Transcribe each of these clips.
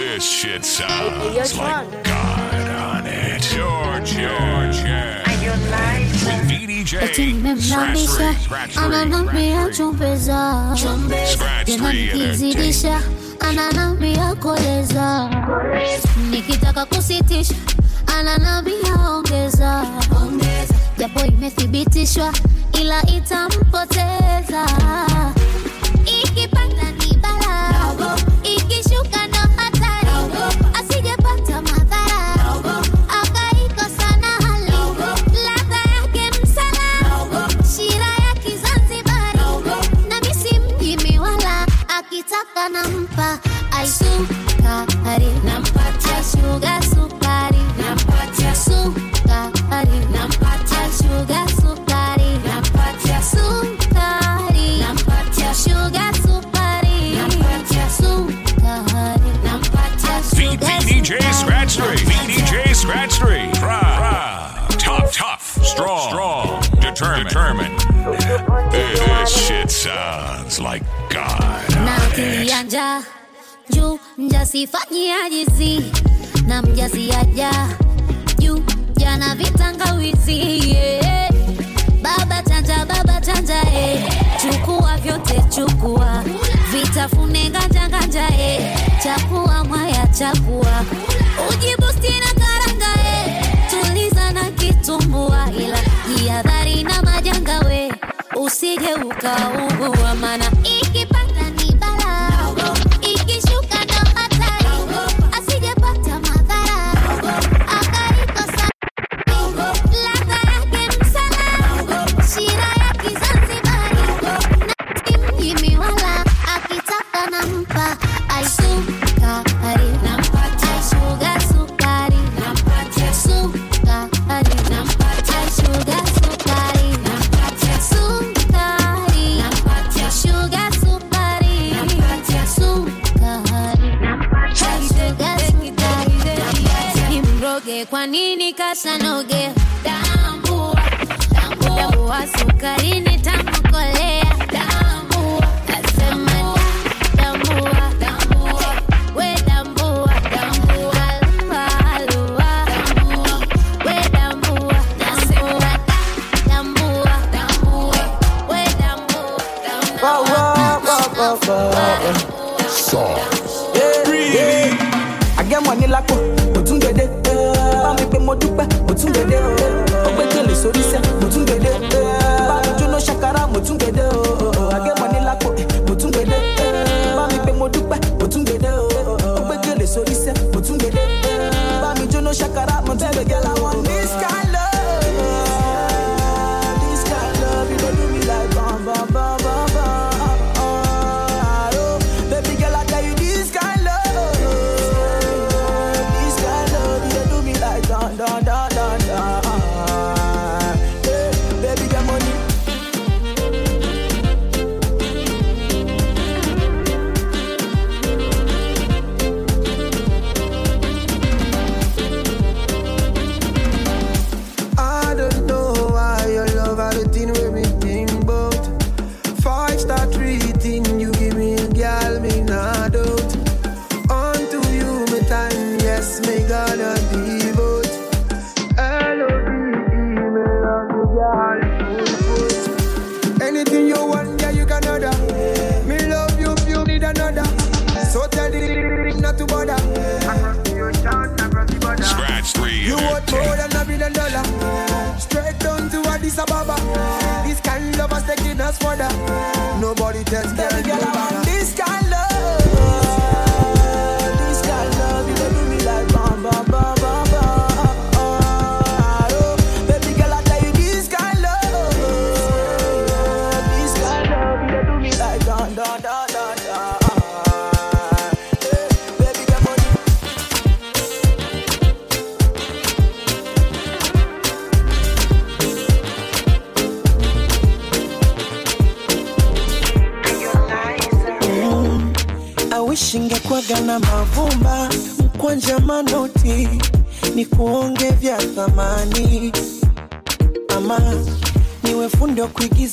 This shit sounds like God on it. Georgia. With VDJ. Scratch Scratch ananambia Scratch chumbeza inanizidisha ananambia koleza nikitaka kusitisha ananambia ongeza japo imethibitishwa ila itampoteza ikipata BDJ Scratch 3. BDJ Scratch 3. Proud. Proud. Tough. Tough. Strong. Strong. Determined. Determined. This shit sounds like God. Nakianja. Juu mjasifanyia jizi na mjasiaja juu jana vitangawizi yeah. baba chanja, baba chanja eh. Chukua vyote chukua, vitafune ganja ganja eh. Chakua mwaya chakua, ujibusti na karanga eh. Tuliza na kitumbua, ila jihadhari na majanga we, usije ukaugua, mana ikipa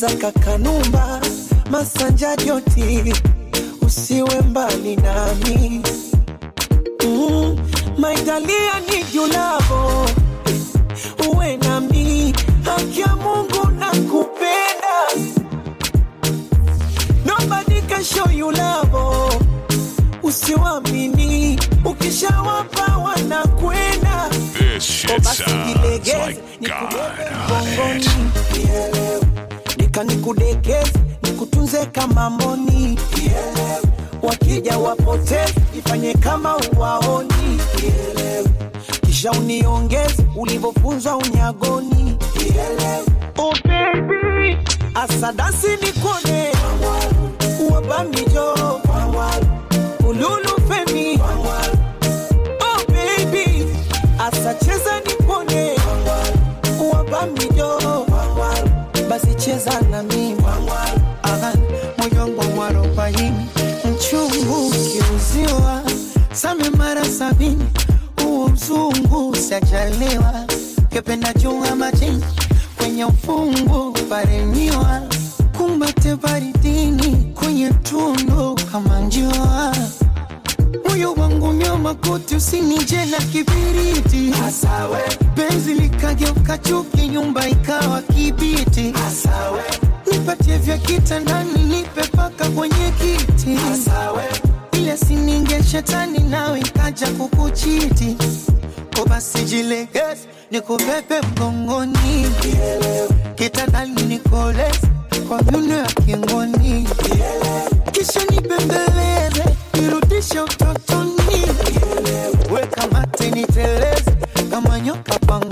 Isaka Kanumba, Masanja Joti, usiwe mbali nami. Mm, my Dalia need you love, oh. uwe nami, haki ya Mungu nakupenda, nobody can show you love, oh. usiwamini ukishawapa wanakwenda. This shit sounds like God. on it nika nikudekeze nikutunze kama mboni. Wakija wapoteze ifanye kama uwaoni. Kisha uniongeze ulivyofunzwa unyagoni. Oh baby. Asadasi nikone. Wabamijo ululu femi. Oh baby. Asacheza cheza na mimi Aha, moyo wangu mwarobaini mchungu kiuziwa. Same mara sabini. Huo mzungu sajaliwa kependa chunga majini. Kwenye ufungu wangu nyoma koti usinije na kibiriti. Asawe. penzi likageuka chuki nyumba ikawa kibiti. Asawe. nipatie vya kitandani nipe paka kwenye kiti. Asawe. ile sininge shetani nawe ikaja kukuchiti. Basi jilegeze nikubebe mgongoni. Kitandani nikoleze kwa nyuno ya kingoni. Kisha nibembeleze nirudishe utotoni tiniteleze kama nyoka pangu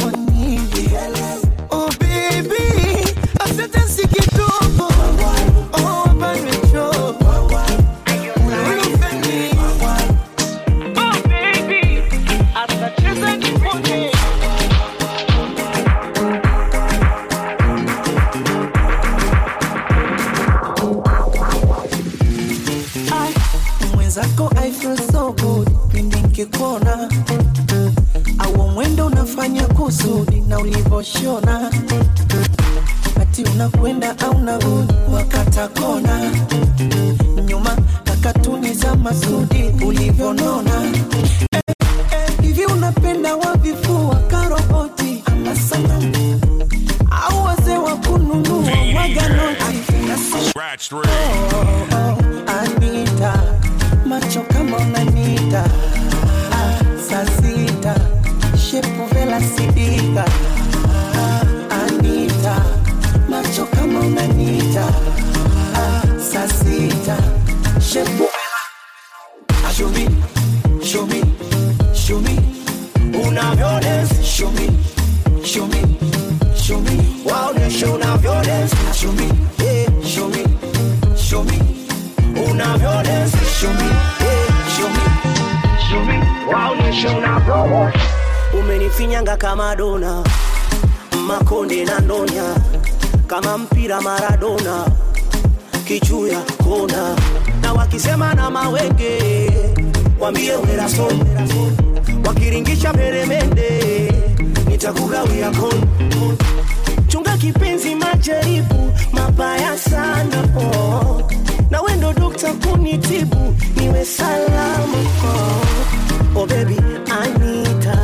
majaribu mabaya sana oh. na wendo dokta kunitibu niwe salama oh. oh baby anita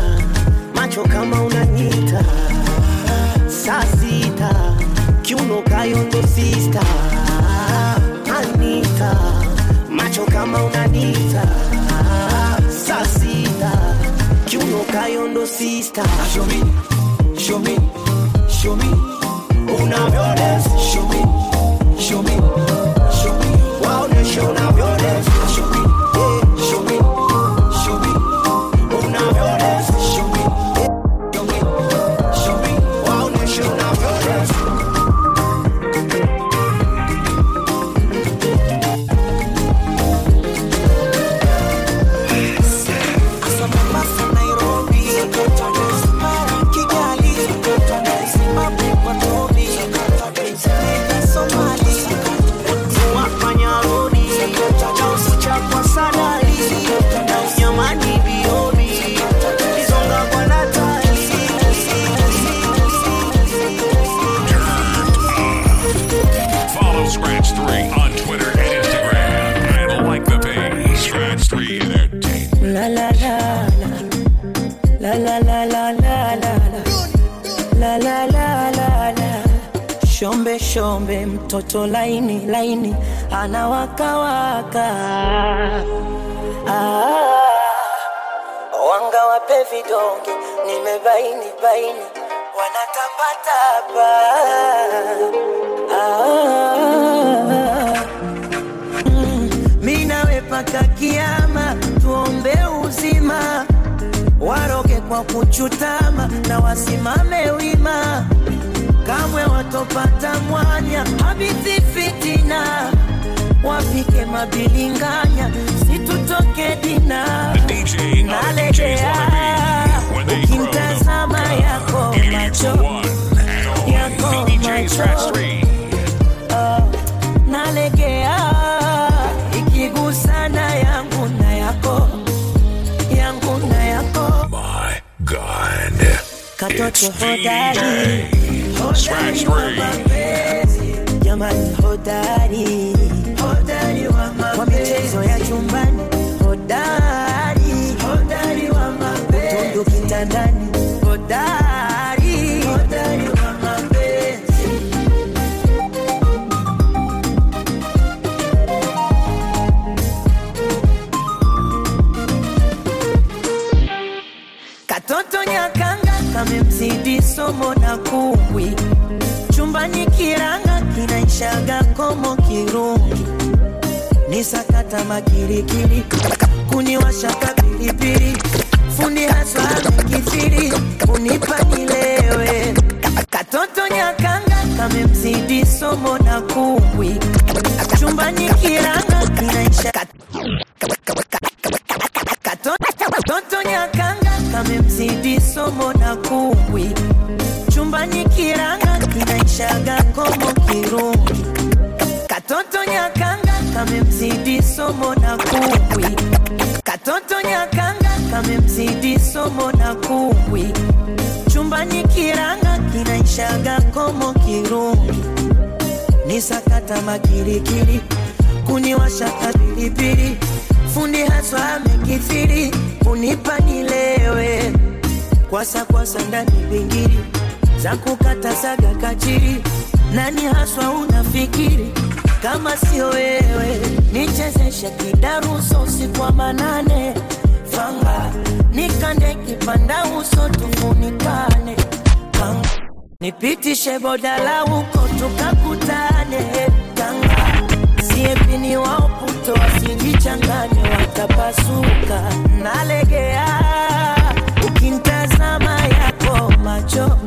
macho kama unanyita. Saa sita kiuno kayondo sista. Anita macho kama unanita. Saa sita kiuno kayondo sista. Show me, show me, show me una. Show me, show me, show me, wow, show now. Mtoto laini laini anawakawaka ah, wanga wape vidonge nimebaini baini wanatapatapa ah, paka kiama tuombe uzima waroge kwa kuchutama na wasimame wima kamwe watopata mwanya habithi fitina wapike mabilinganya situtoke dina. Grow ukimtazama yako macho. Yako macho. 3. nalegea. Ikigusana yangu na yako. Yangu na yako. My God. katoto hodari Scratch 3. jamani hodari hodari wa kwa michezo ya chumbani kamemzidi somo na kumbwi chumbani kiranga kinaishaga komo kirungi ni sakata makirikiri kuniwashaka pilipili fundi haswa amekithiri kunipa nilewe. Katoto nyakanga kamemzidi somo na kumbwi chumbani kiranga kinaisha kamemzidi somo na kuwi chumbani kiranga kinaishaga komo kirungi. Katoto nyakanga kamemzidi somo na kuwi katoto nyakanga kamemzidi somo na kuwi chumbani kiranga kinaishaga komo kirungi. Ni sakata makirikiri kuniwashaka pilipili fundi haswa amekithiri kunipa nilewe. Kwasa kwasa ndani bingiri za kukata saga kachiri. Nani haswa unafikiri? Kama sio wewe nichezeshe kidaruso kwa manane. Fanga nikande kipanda uso tufunikane. Kanga. nipitishe bodala huko tukakutane. Tanga siepini wao waoputo wasijichangane watapasuka. Nalegea ukintazama yako macho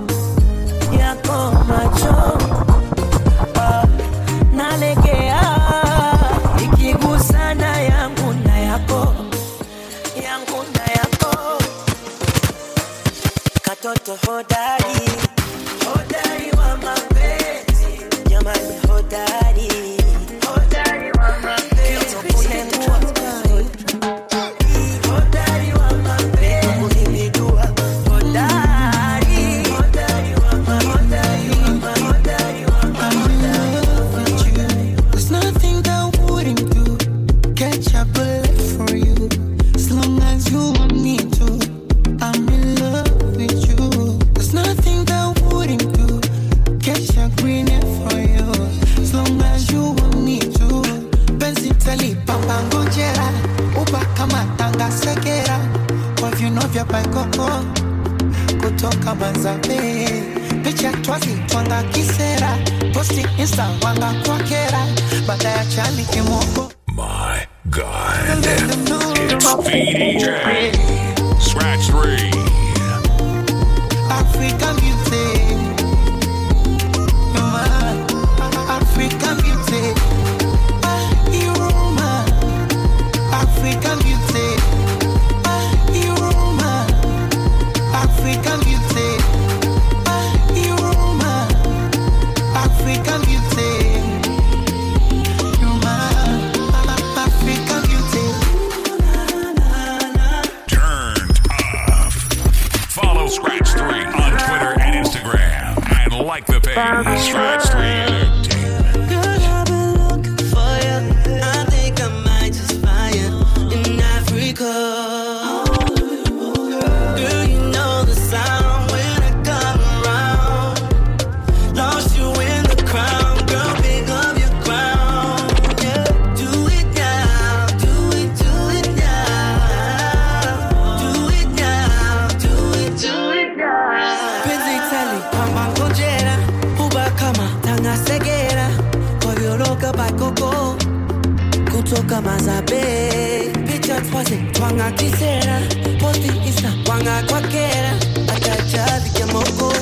τα δικιά μου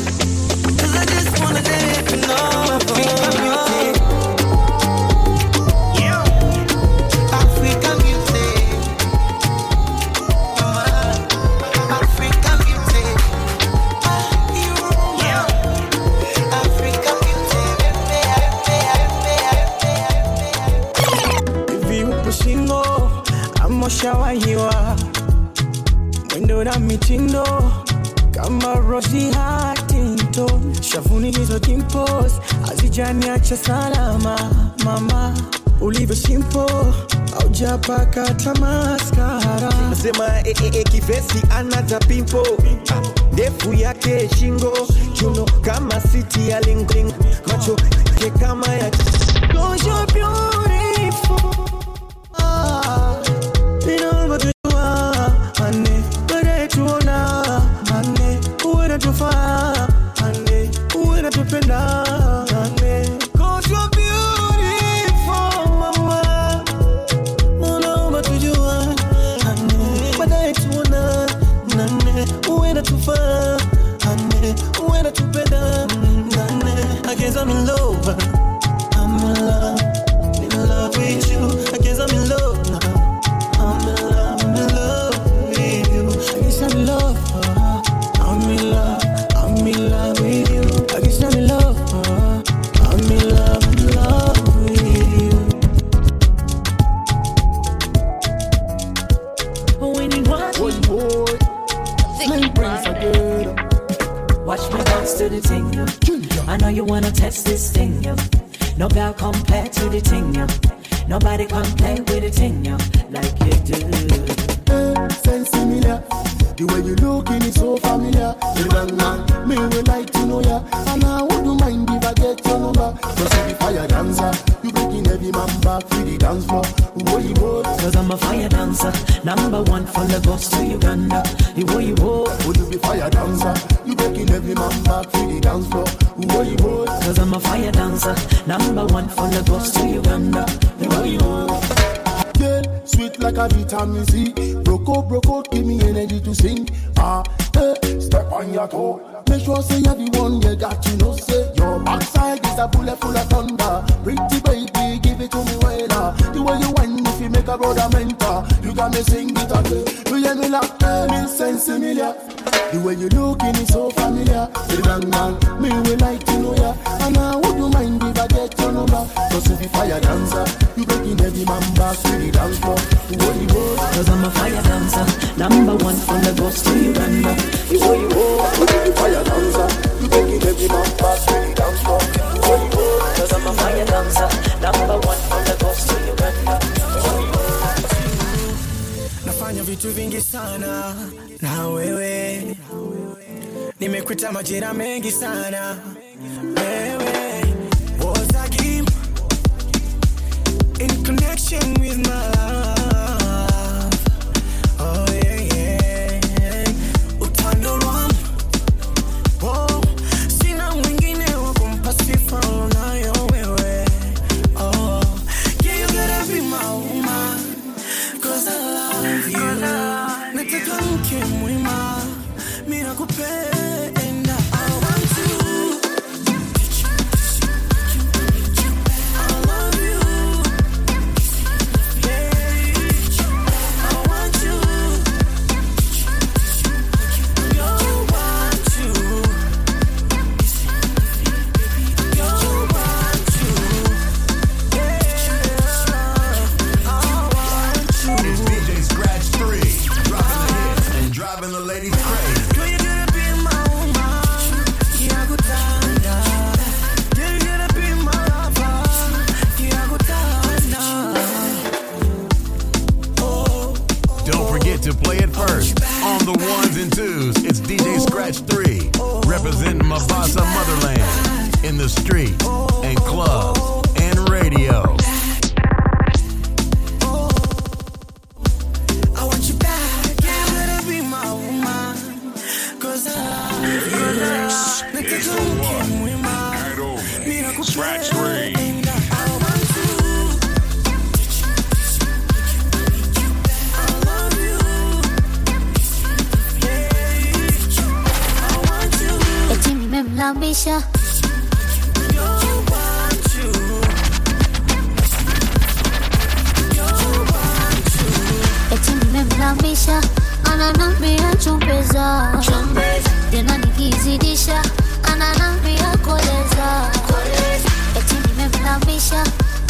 hizo dimples hazijaniacha salama. Mama ulivyo simple haujapaka tamaskara. Nasema eh, eh, eh, kivesi anata pimpo ndefu yake shingo chuno kama siti ya lingling. Macho ke kama ya Cause you're beautiful to the thing, yo. I know you wanna test this thing, yo. No girl compare to the thing, yo. Nobody can play with the thing, yo, like you do. Eh, sense similar. The way you looking is so familiar. The young man, me would like to know ya. And I wouldn't mind if I get your number. Cause you fire dancer, you breaking every man back for the dance floor. Boy, you both. Cause I'm a fire dancer, number one from Lagos to Uganda. You boy, you boy. Would you be fire dancer? You breaking every man back for the dance floor. Boy, you both. Cause I'm a fire dancer, number one from Lagos to Uganda. You boy, you boy. Sweet like a vitamin C. Broke out, give me energy to sing. Ah, eh, step on your toe. Make sure say you're the one you got to know. Say your backside is a bullet full of thunder. Pretty baby, give it to me well. The way you whine, if you make a brother mentor, you got me sing it again. You hear me like, eh, me sense similar. The way you looking is so familiar. The young man, me will like to know ya. And I wouldn't mind if I get your number. Cause you fire dancer, you breaking every man back to the dance floor. Holy boy. Cause I'm a fire dancer, number one from Lagos to Uganda. You boy, you boy. If fire dancer, you breaking every man back to the dance floor. Holy boy. Cause I'm a fire dancer, number one from Lagos to Uganda. nafanya vitu vingi sana na wewe nimekuita majira mengi sana wewe was a game in connection with my love nimemlambisha ananambia chumbeza tena nikizidisha. Ananambia koleza. Eti nimemlambisha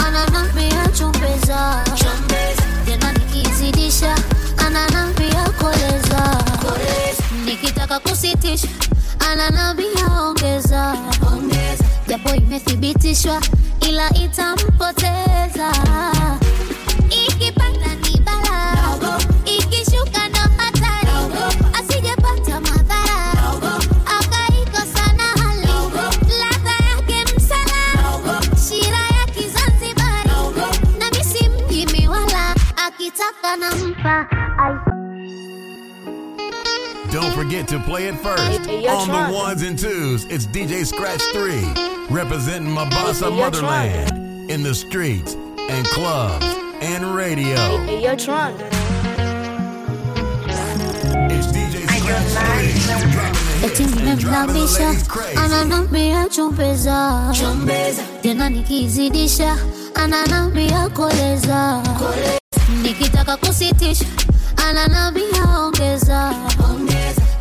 ananambia chumbeza tena nikizidisha. Ananambia koleza. Nikitaka kusitisha. Ananambia ongeza. Japo imethibitishwa ila itampoteza Don't forget to play it first. Hey, hey, On Tron. the ones and twos, it's DJ Scratch 3, representing Mabasa Hey, hey, yo, Motherland in the streets and clubs and radio. Hey, yo, Tron. It's DJ Scratch 3, dropping the eti hits and driving the nimemlambisha ladies crazy. ananambia chumbeza tena nikizidisha ananambia koleza nikitaka kusitisha ananambia ongeza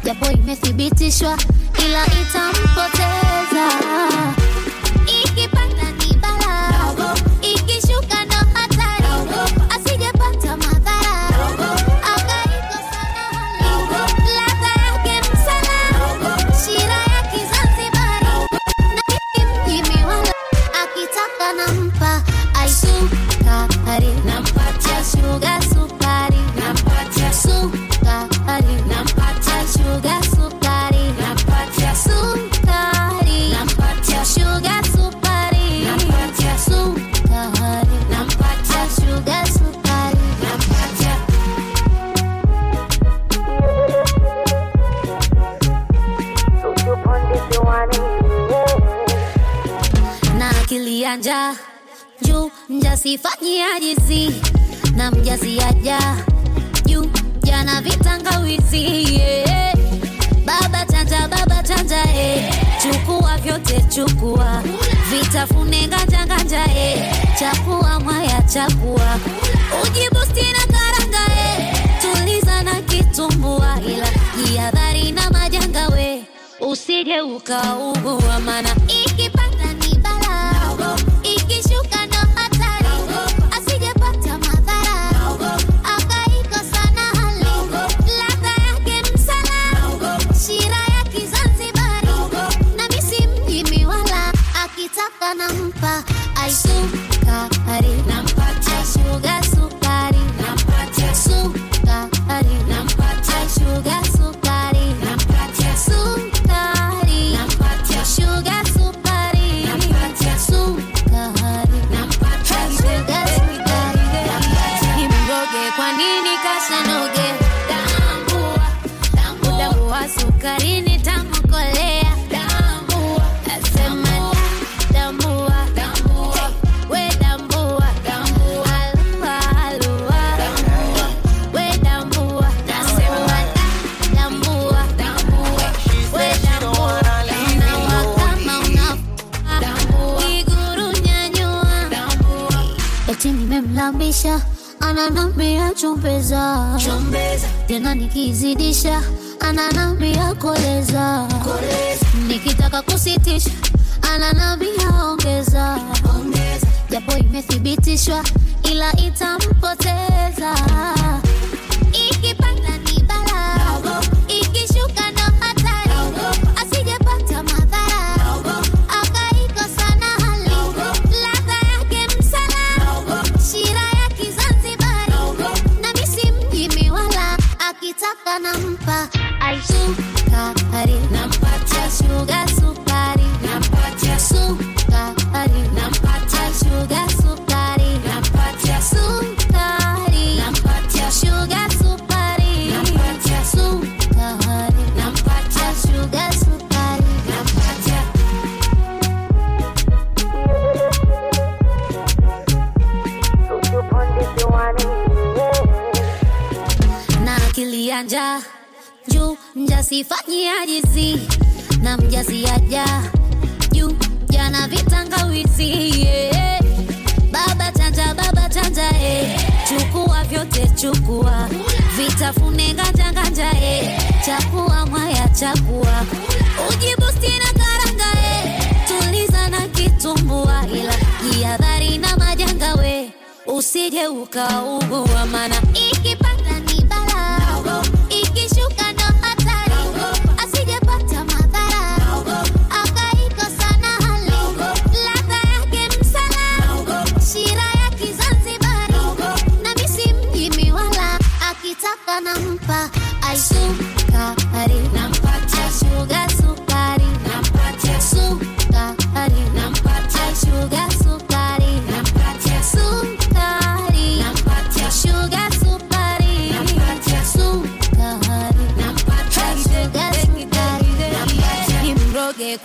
japo imethibitishwa ila itampoteza juu mjasifanyia jizi na mjasiaja juu jana vitangawizi yeah. baba chanja baba chanja eh. chukua vyote chukua vitafune nganja nganja eh. chakua mwaya chakua ujibusti na karanga eh. tuliza na kitumbua ila jihadhari na majanga we usije ukaugua mana ikipanda nimemlambisha ananambia chumbeza tena nikizidisha ananambia koleza. Nikitaka kusitisha ananambia ongeza. Japo imethibitishwa ila itampoteza mjasifanyia jizi na mjasiaja juu jana vitangawizi yeah. baba chanja baba chanja eh. chukua vyote chukua vitafune nganja nganja eh. chakua mwaya chakua ujibusti na karanga eh. tuliza na kitumbua ila jihadhari na majanga we usije ukaugua mana ikipanda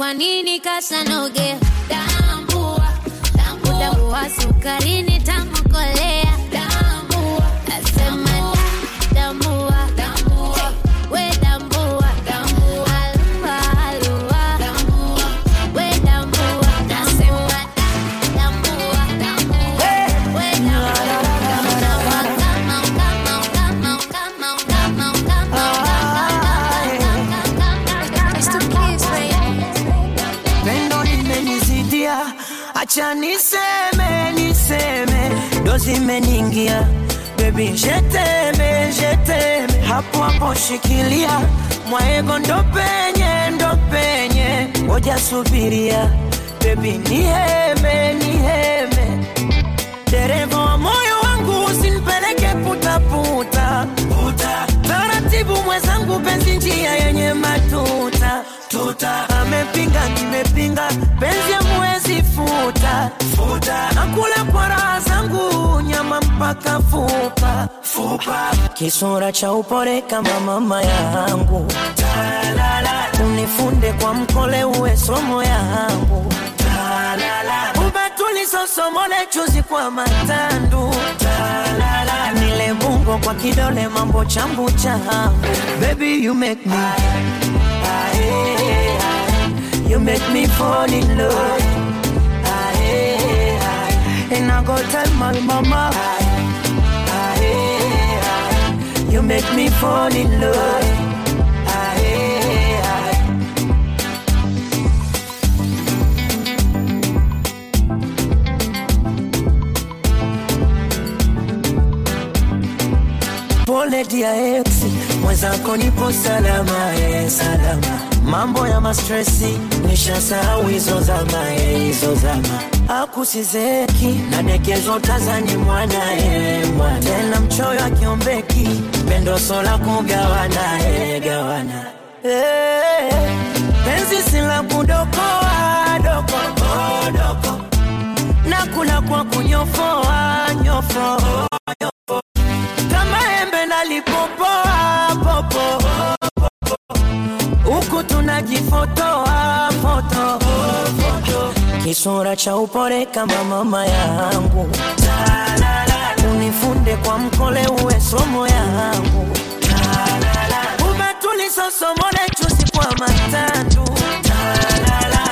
Kwa nini kasa nogea? Tambua, tambua, tambua sukarini acha niseme niseme, dozi zimeniingia baby, jeteme jeteme, hapo hapo shikilia. Mwaego, ndo penye ndo penye, ngoja subiria. Baby, niheme niheme, dereva wa moyo wangu usinipeleke putaputa. Puta. Taratibu mwenzangu, penzi njia yenye matuta tuta. Amepinga nimepinga, penzi amwezi futa futa. Nakula kwa raha zangu, nyama mpaka fupa fupa. Kisura cha upore kama mama yangu, unifunde kwa mkole, uwe somo yangu ubatulisosomole chuzi kwa matandu Talala. nile bungo kwa kidole mambo chambu changu baby you make me I. you make me fall in love. And I go tell my mama. You make me fall in love. Pole dia ex mwenzako nipo salama e salama mambo ya mastresi nishasahau hizo zama e hizo zama. Akusizeki nadekezwa tazani mwana e mwana. Tena mchoyo akiombeki pendo sola kugawana e gawana. Penzi sila kudokoa doko doko. Nakula kwa kunyofoa nyofo kisura cha upole kama mama yangu. Unifunde kwa mkole uwe somo yangu. Umetulisosomole chusi kwa matatu.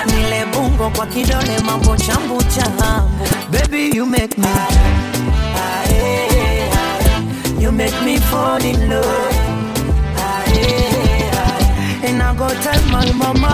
Nile bungo kwa kidole mambo chambu chambu baby you make me you make me fall in love. And I go tell my mama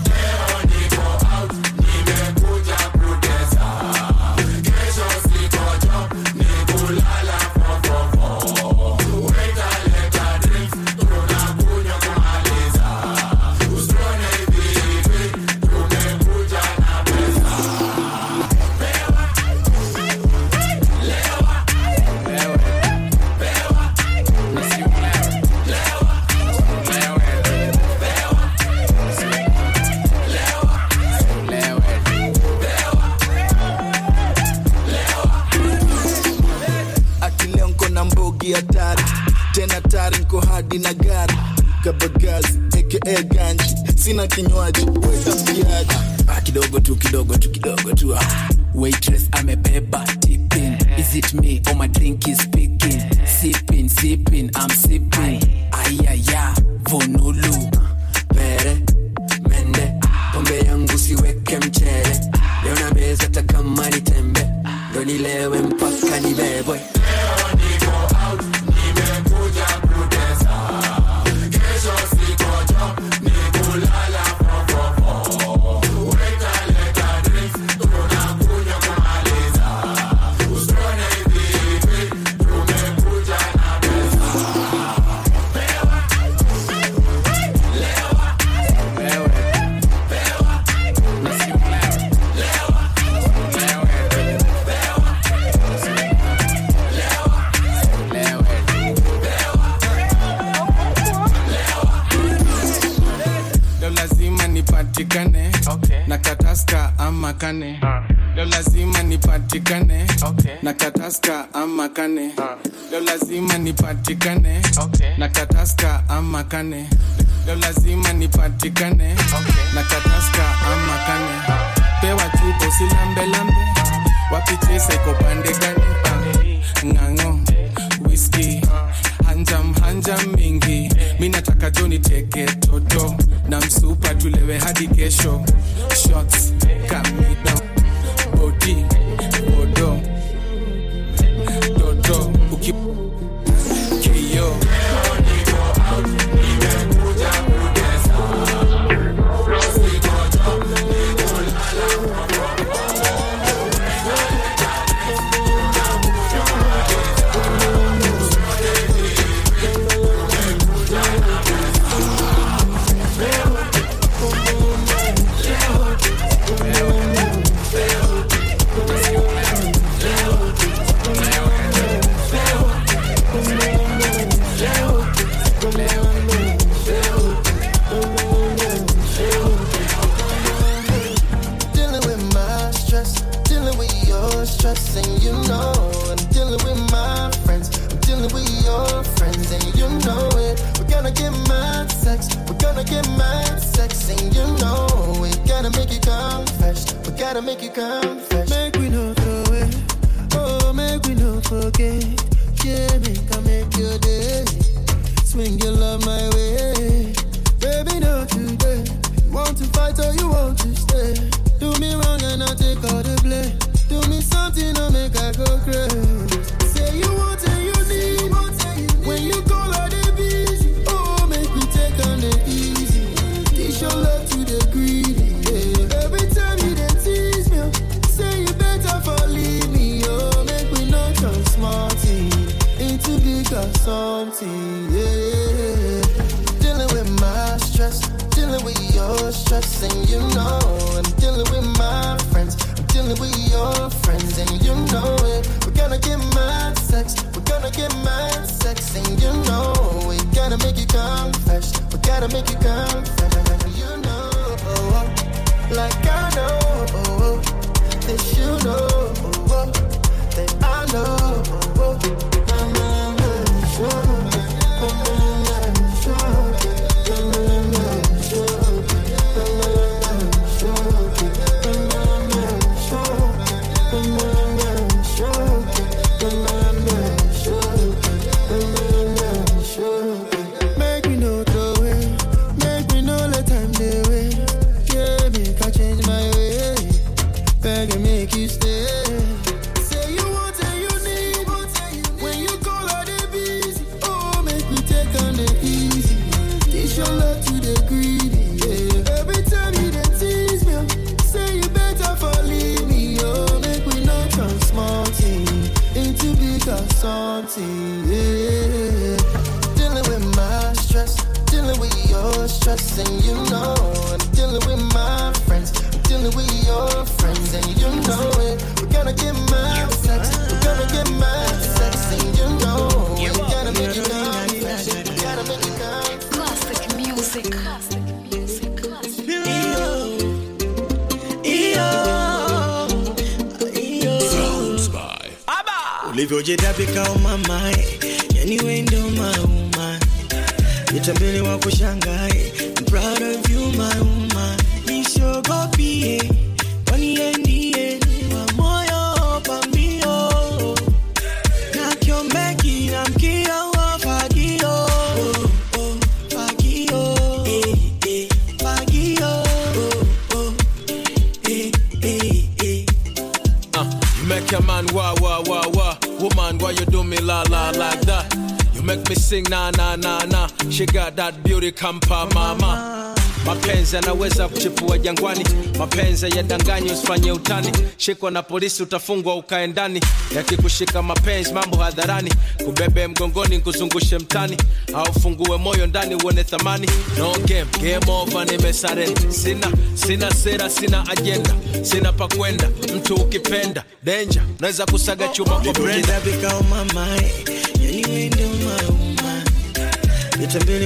mapenzi yadanganyi, usifanye utani. Shikwa na polisi utafungwa ukae ndani, yakikushika mapenzi mambo hadharani, kubebe mgongoni kuzungushe mtani, au fungue moyo ndani uone thamani. No game, game over, nimesare. Sina sina sera, sina ajenda, sina pakwenda. Mtu ukipenda danger, naweza kusaga chuma kwa brenda.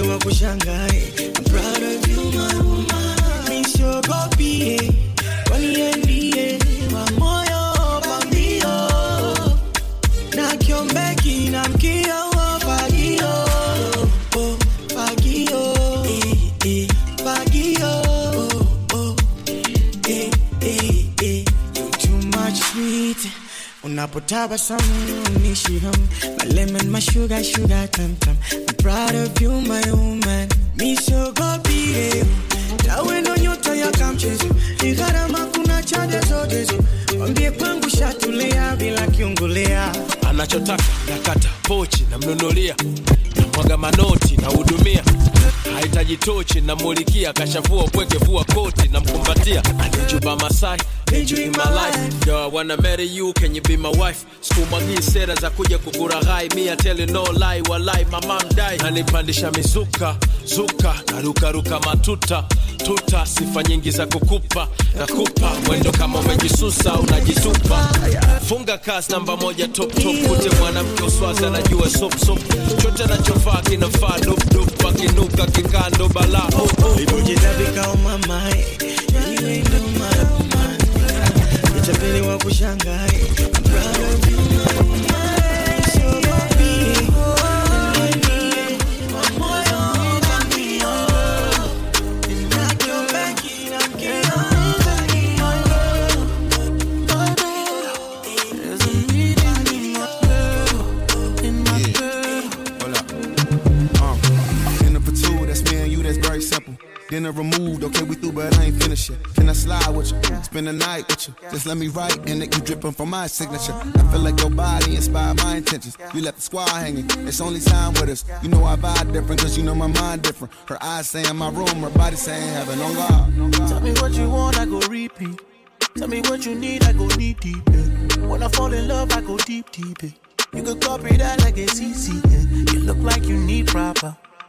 Wa kushangae, I'm proud of you my woman. Unapotabasamu mission My lemon, my sugar, sugar tam tam. I'm proud of you, my woman Nisogopie Tawe no nyota ya kamchezo. Ni gharama kuna chade zote zo Wambie kwangu shatulia bila kiungulia anachotaka nakata pochi namnunulia namwaga manoti na hudumia hahitaji tochi namulikia kashavua upweke vua koti namkumbatia. Anijuba masai Need you in my life Yo, I wanna marry you, can you be my wife? Sikumwagii sera za kuja kukuraghai Me I tell you no lie, walai mama mdai. Nanipandisha mizuka, zuka Narukaruka matuta, tuta Sifa nyingi za kukupa, nakupa. Mwendo kama umejisusa, unajitupa. Funga kas namba moja top top. Kute mwanamke uswazi anajua sop sop. Chote kufaa kinafaa dopdop wakinuka kikando balaa oh, oh. ilipojitabika umamae iwe but I ain't finished yet. Can I slide with you? Spend the night with you. Just let me write, and it you dripping from my signature. I feel like your body inspired my intentions. You left the squad hanging, it's only time with us. You know I vibe different, cause you know my mind different. Her eyes saying my room, her body saying heaven on God. Tell me what you want, I go repeat. Tell me what you need, I go deep deep. Yeah. When I fall in love, I go deep deep. Yeah. You could copy that like it's easy. Yeah. You look like you need proper.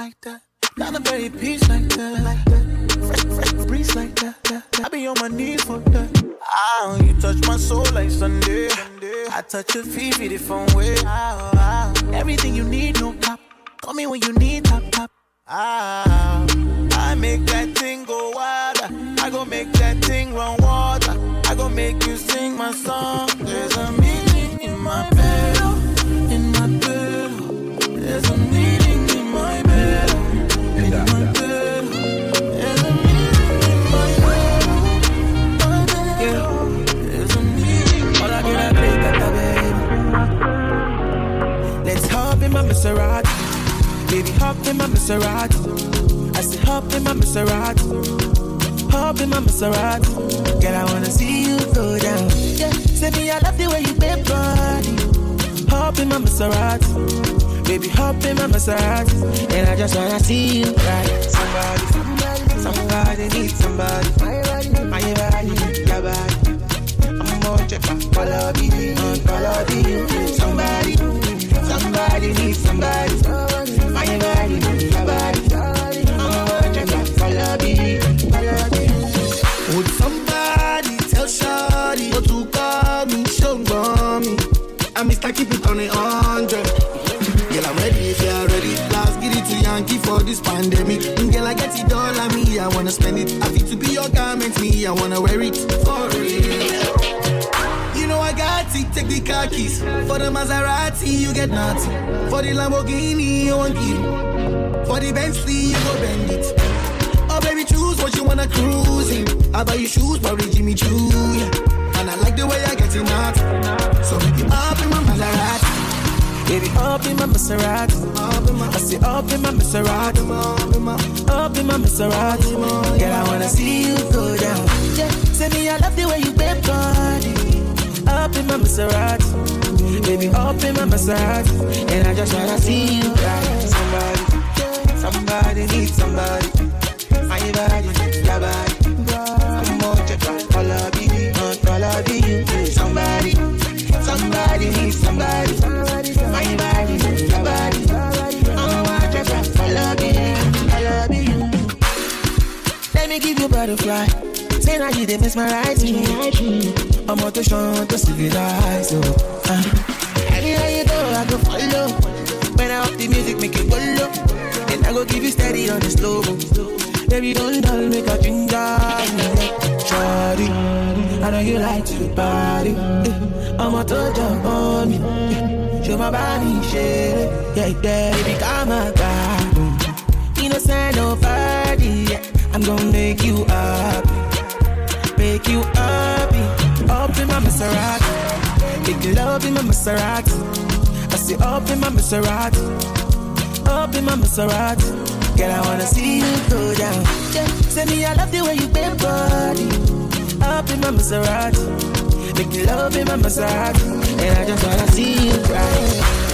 like that? Not a very peach like that, like that. Fresh, fresh breeze like that, that, that. I be on my knees for that. Ah, you touch my soul like Sunday. I touch your feet, it from way. Ah, ah. Everything you need, no cap. Call me when you need top, top. Ah, I make that thing go wild. I go make that thing run water. I go make you sing my song. There's a Maserati, baby. Hop in my Maserati. I said hop in my Maserati. Hop in my Maserati. Girl, I wanna see you go down. Yeah, say me, I love the way you bend body. Hop in my Maserati. Baby, hop in my Maserati, and I just wanna see you right. Somebody, somebody, somebody needs somebody. My body, my body, your body. I'm more check me, follow me. Somebody, somebody needs somebody. My body, your body. I'm more check follow me. Would somebody tell Shawty not to call me, show me? I miss like keep it on a hundred. Girl, I'm ready if you're ready. Last get it to Yankee for this pandemic. Mm, Girl, I get it all on me, I wanna spend it. I feel to be your garment, me, I wanna wear it for real. It, take the car keys. For the Maserati, you get nothing. For the Lamborghini, you want give. For the Bentley, you go bend it. Oh baby, choose what you wanna cruise in. I buy you shoes, probably Jimmy Choo. Yeah. And I like the way I get it out. So baby, up in my Maserati. Baby, up in my Maserati. I say up in my Maserati. Up in my Maserati. Girl, I wanna see you go down. Say me, I love the way you bend body. Up in my Maserati. Baby, up in my Maserati. And I just wanna see you ride. Somebody, somebody needs somebody. My body, your body. I'm more of you, all of you. Somebody, somebody needs somebody. My body, your body. I'm more of you, all of you. Let me give you butterfly. You dey mesmerize me. I'm out to show to civilize you. Uh. Anywhere you go, I go follow. When I up the music, make it go low. Then I go give you steady on the slow. Baby, don't dull, make a ginger. Shawty, I know you like to party. Eh, I'm out to jump on me. Eh, Show my body, shit. Yeah, yeah, baby, come on, God. Innocent, nobody. Yeah. I'm gonna make you up, make you happy. Up in my Maserati, make love in my Maserati. I say up in my Maserati, up in my Maserati. Girl, I wanna see you go down. Yeah, say me I love the way you bend body. Up in my Maserati, make love in my Maserati, and I just wanna see you cry.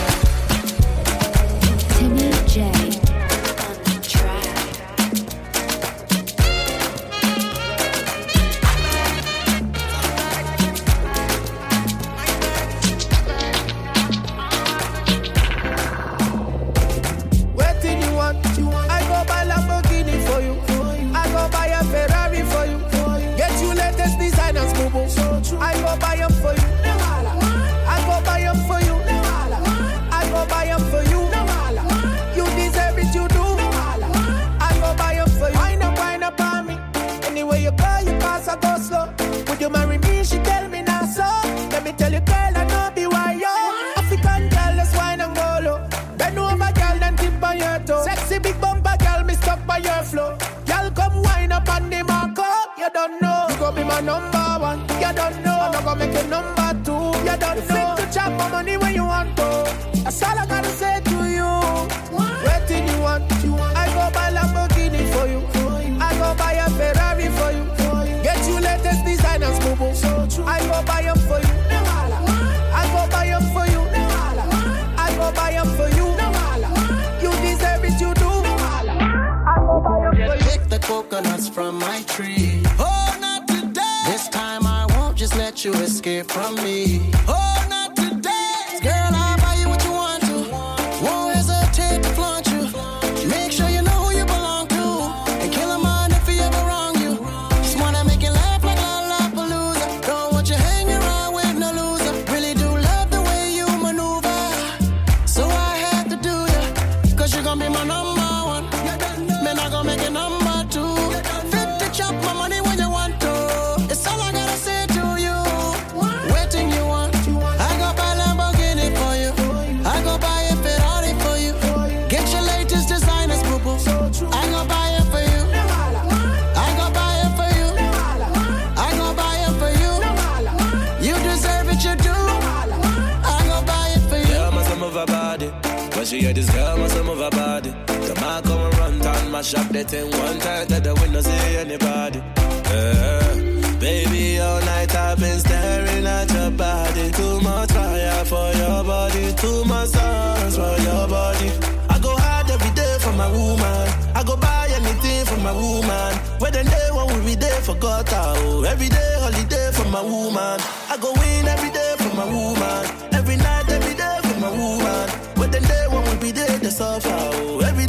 Know. You go number one. You don't know. I'm not gonna make it number two. You don't know. Fit to chop my money when you want to. That's all I gotta say to you. What? Waiting you want. I go buy Lamborghini for you. I go buy a Ferrari for you. Get you latest designers, boo boo. I go buy them for you. I go buy them for you. I go buy them for you. You deserve it, you do. I go buy them for you. Pick the coconuts from my tree. You escape from me. shop that thing one time that the window see anybody. Uh, baby, all night I've been staring at your body. Too much fire for your body, too much stars for your body. I go hard every day for my woman. I go buy anything for my woman. Where the day one we be there for God, oh. Every day holiday for my woman. I go win every day for my woman. Every night, every day for my woman. Where the day one we be there, to suffer, oh. Every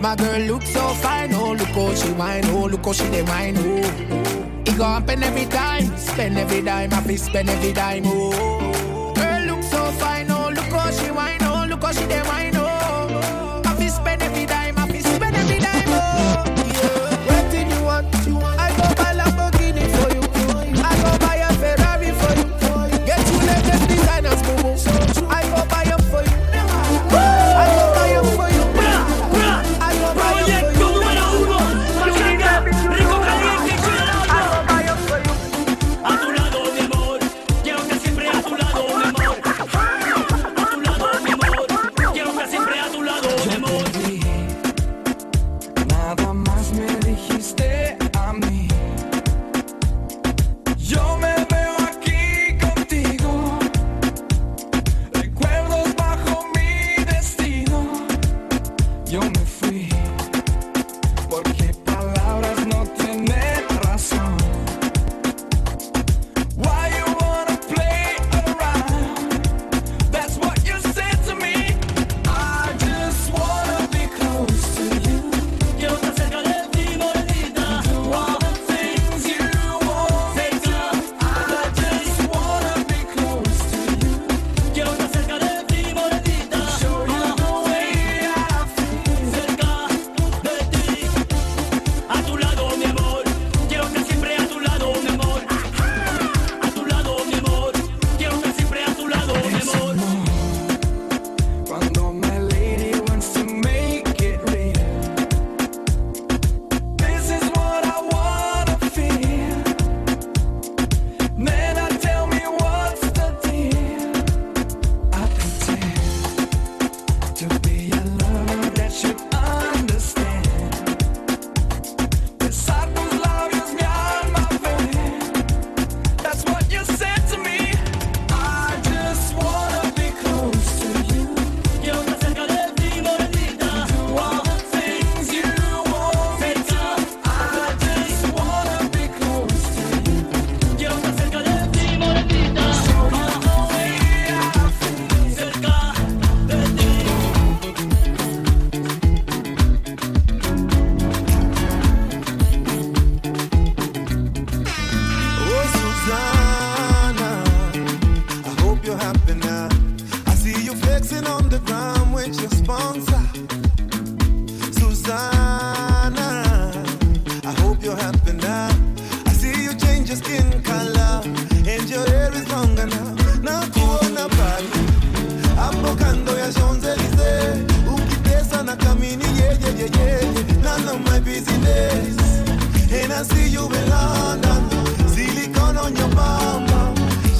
my girl look so fine, oh look how she whine, oh look how she dey whine, oh. He go happen every time, spend every dime, I feel spend every dime, oh. Girl look so fine, oh look how she whine, oh look how she dey whine. I see you in London. Silicone.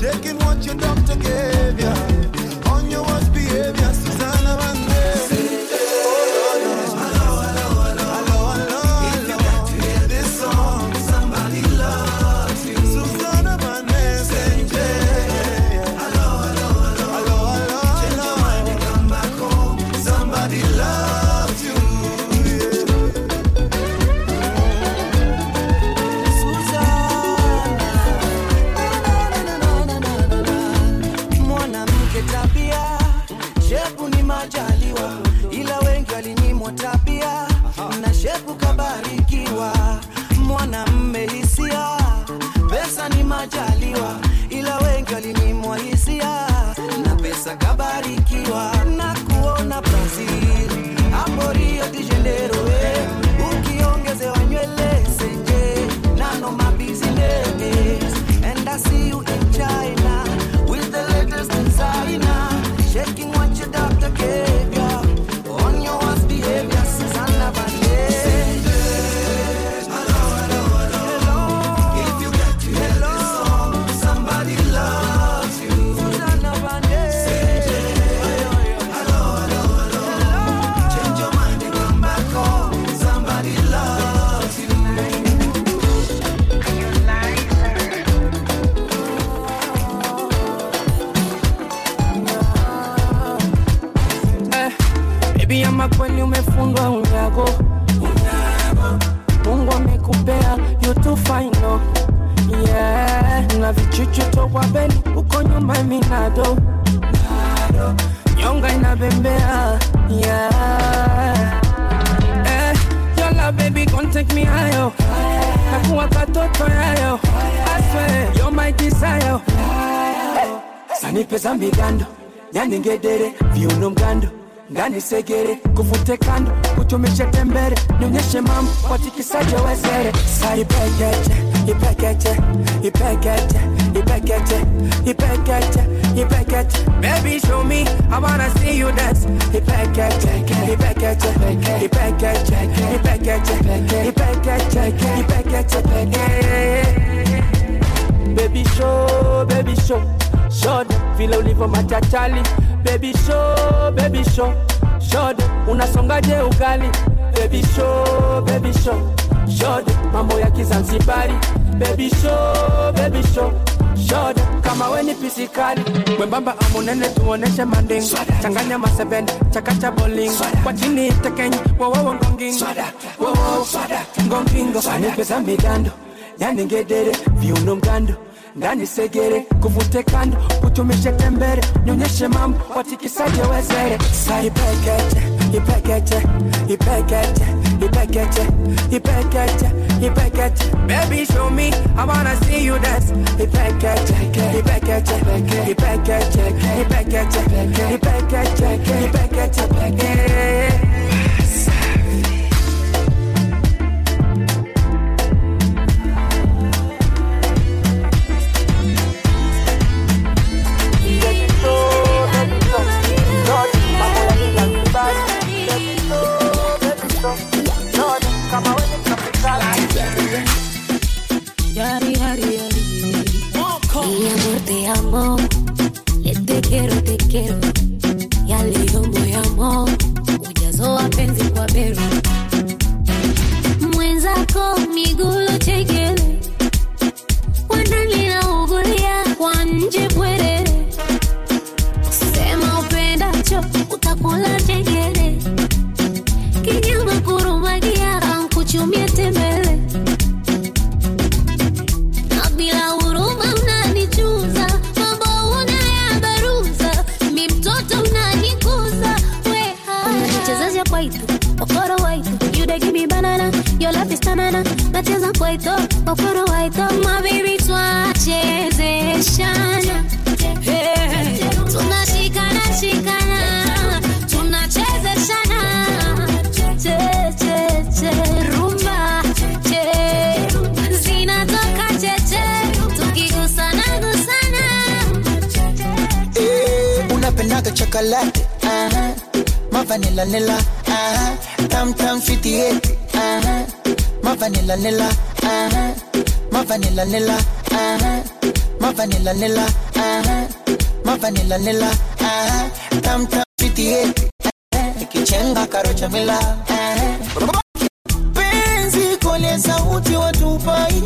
Shaking what you dumped again. Segere kuvute kando tembere nionyeshe mambo watikisaje wezere saipekeche ipekeche ipekeche ipekeche ipekeche ipekeche baby show me i wanna see you dance ipekeche ipekeche ipekeche ipekeche ipekeche ipekeche baby show baby show show vile ulivyo machachali baby show baby show unasongaje ugali? Baby show baby show. Shode mambo ya kizanzibari. Baby show baby show. Shode, kama kama weni pisikali. Mwembamba amunene tuoneshe manding changanya masebene chakacha boling kwa chini tekenyi wowowo ngongingo wowo ngongingo anipesa midando nyaningedere viuno mgando ndani segere kuvute kando kutumishe tembere nyonyeshe mambo. Watikisaje wezere you back at you back at you back at you back at you back at. Baby, show me, I wanna see you dance. You back at ya, you back at ya, you back at ya, you back at ya, you back at ya, you back at ya, back at ya. chocolate, uh-huh. My vanilla nilla, uh-huh. Tam tam 58, uh-huh. My vanilla nilla, uh-huh. My vanilla nilla, uh-huh. My vanilla nilla, uh-huh. My vanilla nilla, uh-huh. Tam tam 58, uh-huh. Karocha mila. Uh-huh. Penzi kole sauti watupai,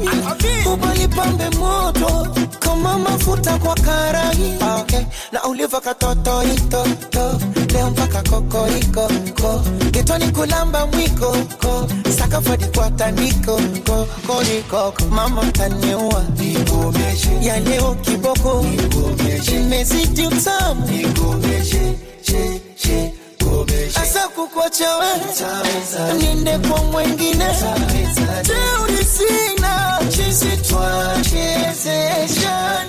ubali pambe moto kama mafuta kwa karai. Okay. na uliva katotoitoto leo mpaka kokoriko ko. Getoni kulamba mwiko ko. Sakafadi kwa tandiko ko koriko mama taniua ya leo kiboko. Imezidi utamu. Asa kukwacha we. Niende kwa mwengine c'est toi qui es